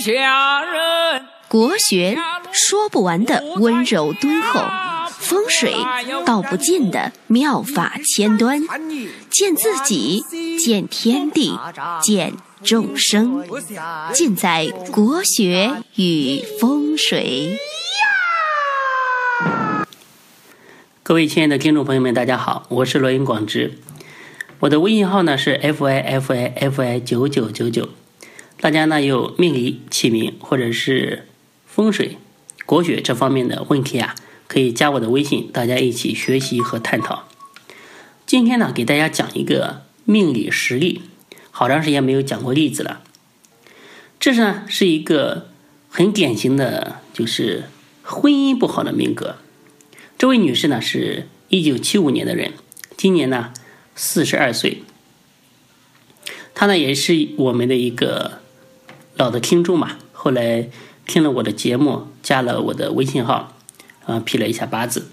下人。国学说不完的温柔敦厚，风水道不尽的妙法千端，见自己，见天地，见众生，尽在国学与风水。各位亲爱的听众朋友们，大家好，我是罗云广之，我的微信号呢是 f i f i f i 九九九九，大家呢有命理、起名或者是风水、国学这方面的问题啊，可以加我的微信，大家一起学习和探讨。今天呢，给大家讲一个命理实例，好长时间没有讲过例子了。这是呢是一个很典型的，就是婚姻不好的命格。这位女士呢，是一九七五年的人，今年呢四十二岁。她呢也是我们的一个老的听众嘛，后来听了我的节目，加了我的微信号，啊，批了一下八字。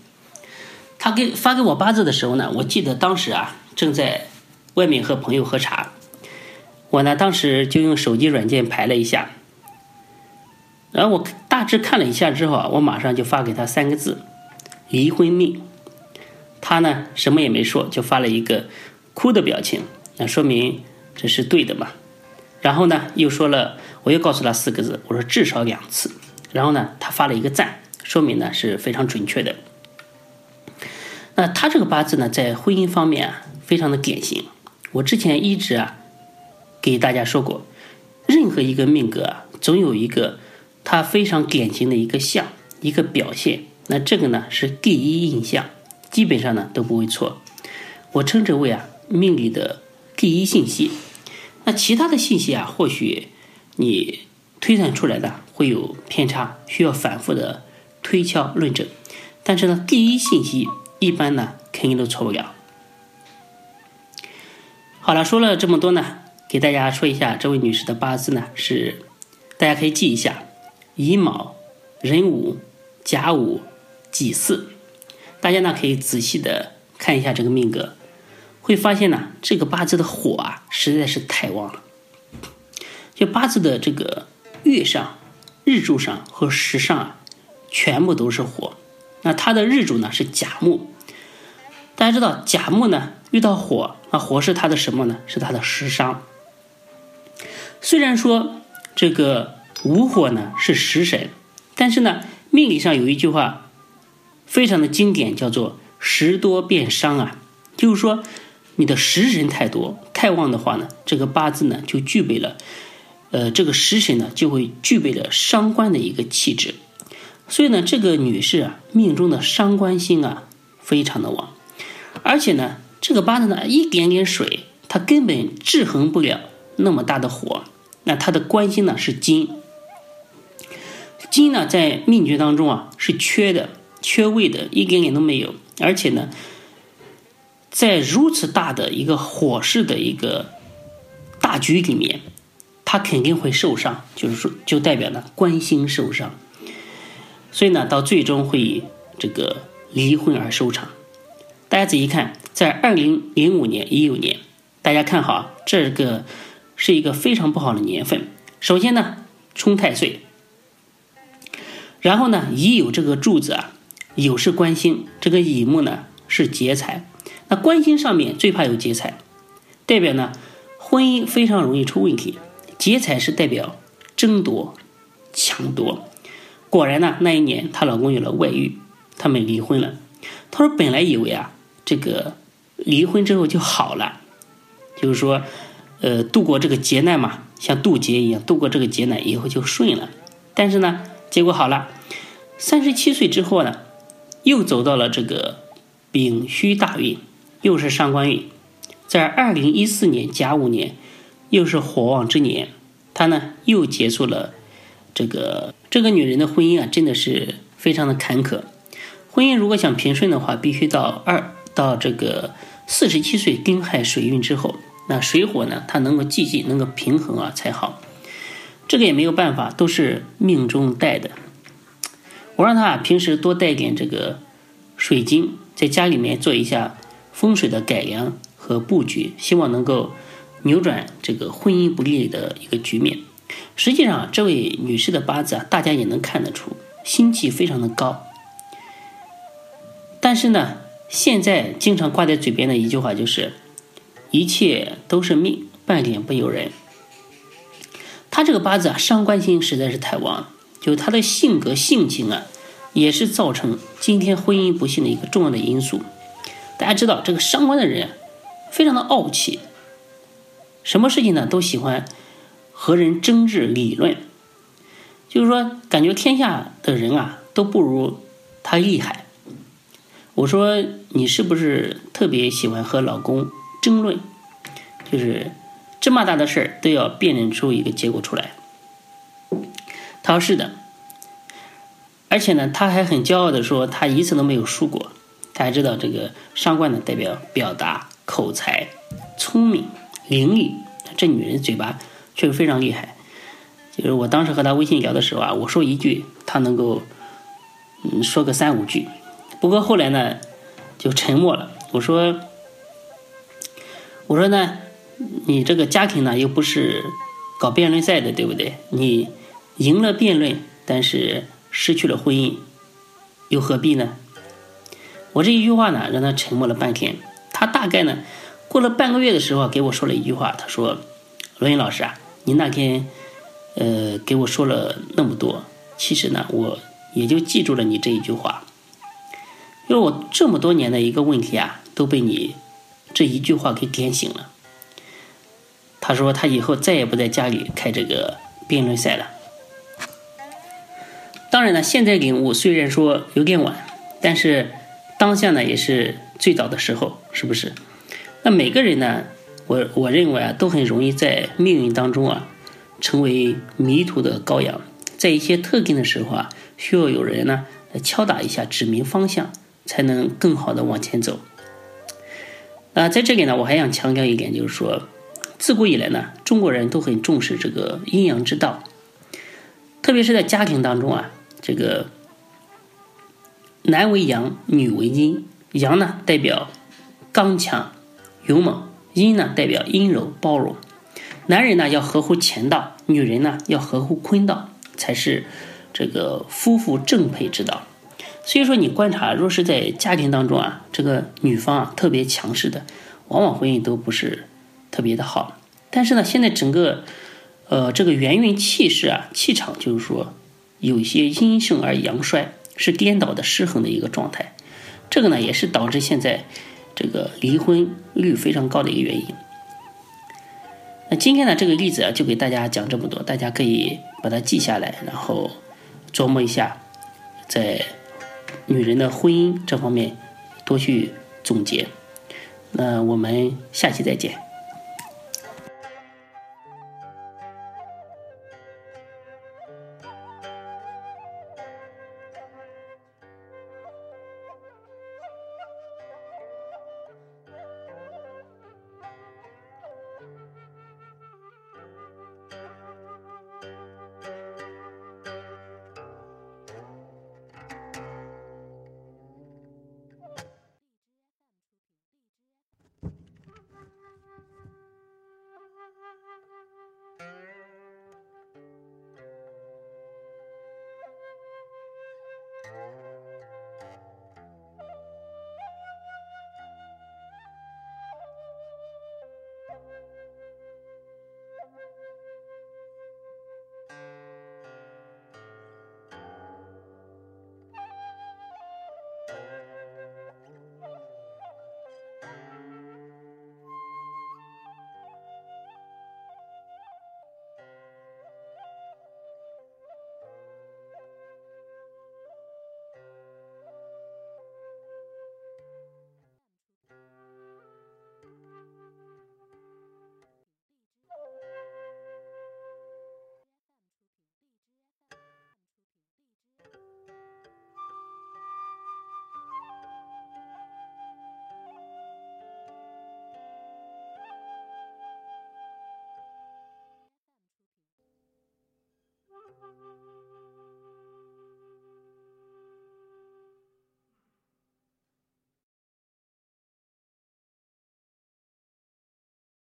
他给发给我八字的时候呢，我记得当时啊正在外面和朋友喝茶，我呢当时就用手机软件排了一下，然后我大致看了一下之后啊，我马上就发给他三个字。离婚命，他呢什么也没说，就发了一个哭的表情，那说明这是对的嘛。然后呢又说了，我又告诉他四个字，我说至少两次。然后呢他发了一个赞，说明呢是非常准确的。那他这个八字呢在婚姻方面啊非常的典型。我之前一直啊给大家说过，任何一个命格啊总有一个他非常典型的一个相一个表现。那这个呢是第一印象，基本上呢都不会错。我称之为啊命理的第一信息。那其他的信息啊，或许你推算出来的会有偏差，需要反复的推敲论证。但是呢，第一信息一般呢肯定都错不了。好了，说了这么多呢，给大家说一下这位女士的八字呢是，大家可以记一下：乙卯、壬午、甲午。己巳，大家呢可以仔细的看一下这个命格，会发现呢这个八字的火啊实在是太旺了。就八字的这个月上、日柱上和时上啊，全部都是火。那它的日主呢是甲木，大家知道甲木呢遇到火，那火是它的什么呢？是它的食伤。虽然说这个午火呢是食神，但是呢命理上有一句话。非常的经典，叫做“食多变伤”啊，就是说你的食神太多太旺的话呢，这个八字呢就具备了，呃，这个食神呢就会具备了伤官的一个气质，所以呢，这个女士啊命中的伤官星啊非常的旺，而且呢，这个八字呢一点点水，它根本制衡不了那么大的火，那它的官星呢是金，金呢在命局当中啊是缺的。缺位的一点点都没有，而且呢，在如此大的一个火势的一个大局里面，他肯定会受伤，就是说，就代表呢官星受伤，所以呢，到最终会以这个离婚而收场。大家仔细看，在二零零五年、一六年，大家看好，这个是一个非常不好的年份。首先呢，冲太岁，然后呢，乙酉这个柱子啊。酉是官星，这个乙木呢是劫财。那官星上面最怕有劫财，代表呢婚姻非常容易出问题。劫财是代表争夺、抢夺。果然呢，那一年她老公有了外遇，他们离婚了。她说本来以为啊，这个离婚之后就好了，就是说，呃，度过这个劫难嘛，像渡劫一样，度过这个劫难以后就顺了。但是呢，结果好了，三十七岁之后呢。又走到了这个丙戌大运，又是上官运，在二零一四年甲午年，又是火旺之年，他呢又结束了这个这个女人的婚姻啊，真的是非常的坎坷。婚姻如果想平顺的话，必须到二到这个四十七岁丁亥水运之后，那水火呢，它能够继续能够平衡啊才好。这个也没有办法，都是命中带的。我让他，平时多带点这个水晶，在家里面做一下风水的改良和布局，希望能够扭转这个婚姻不利的一个局面。实际上，这位女士的八字啊，大家也能看得出，心气非常的高。但是呢，现在经常挂在嘴边的一句话就是“一切都是命，半点不由人”。她这个八字啊，伤官星实在是太旺，就她的性格性情啊，也是造成今天婚姻不幸的一个重要的因素。大家知道，这个伤官的人非常的傲气，什么事情呢都喜欢和人争执理论，就是说感觉天下的人啊都不如他厉害。我说你是不是特别喜欢和老公争论？就是这么大的事儿都要辩论出一个结果出来。他说是的，而且呢，他还很骄傲的说他一次都没有输过。大家知道这个上官呢，代表表达、口才、聪明、伶俐。这女人嘴巴确实非常厉害。就是我当时和她微信聊的时候啊，我说一句，她能够嗯说个三五句。不过后来呢，就沉默了。我说，我说呢，你这个家庭呢又不是搞辩论赛的，对不对？你赢了辩论，但是失去了婚姻，又何必呢？我这一句话呢，让他沉默了半天。他大概呢，过了半个月的时候，给我说了一句话。他说：“罗云老师啊，你那天，呃，给我说了那么多，其实呢，我也就记住了你这一句话。因为我这么多年的一个问题啊，都被你这一句话给点醒了。”他说：“他以后再也不在家里开这个辩论赛了。”当然呢，现在领悟虽然说有点晚，但是。当下呢也是最早的时候，是不是？那每个人呢，我我认为啊，都很容易在命运当中啊，成为迷途的羔羊。在一些特定的时候啊，需要有人呢来敲打一下，指明方向，才能更好的往前走。啊，在这里呢，我还想强调一点，就是说，自古以来呢，中国人都很重视这个阴阳之道，特别是在家庭当中啊，这个。男为阳，女为阴。阳呢代表刚强勇猛，阴呢代表阴柔包容。男人呢要合乎乾道，女人呢要合乎坤道，才是这个夫妇正配之道。所以说，你观察，若是在家庭当中啊，这个女方啊特别强势的，往往婚姻都不是特别的好。但是呢，现在整个呃这个元运气势啊，气场就是说有些阴盛而阳衰。是颠倒的失衡的一个状态，这个呢也是导致现在这个离婚率非常高的一个原因。那今天呢这个例子啊就给大家讲这么多，大家可以把它记下来，然后琢磨一下，在女人的婚姻这方面多去总结。那我们下期再见。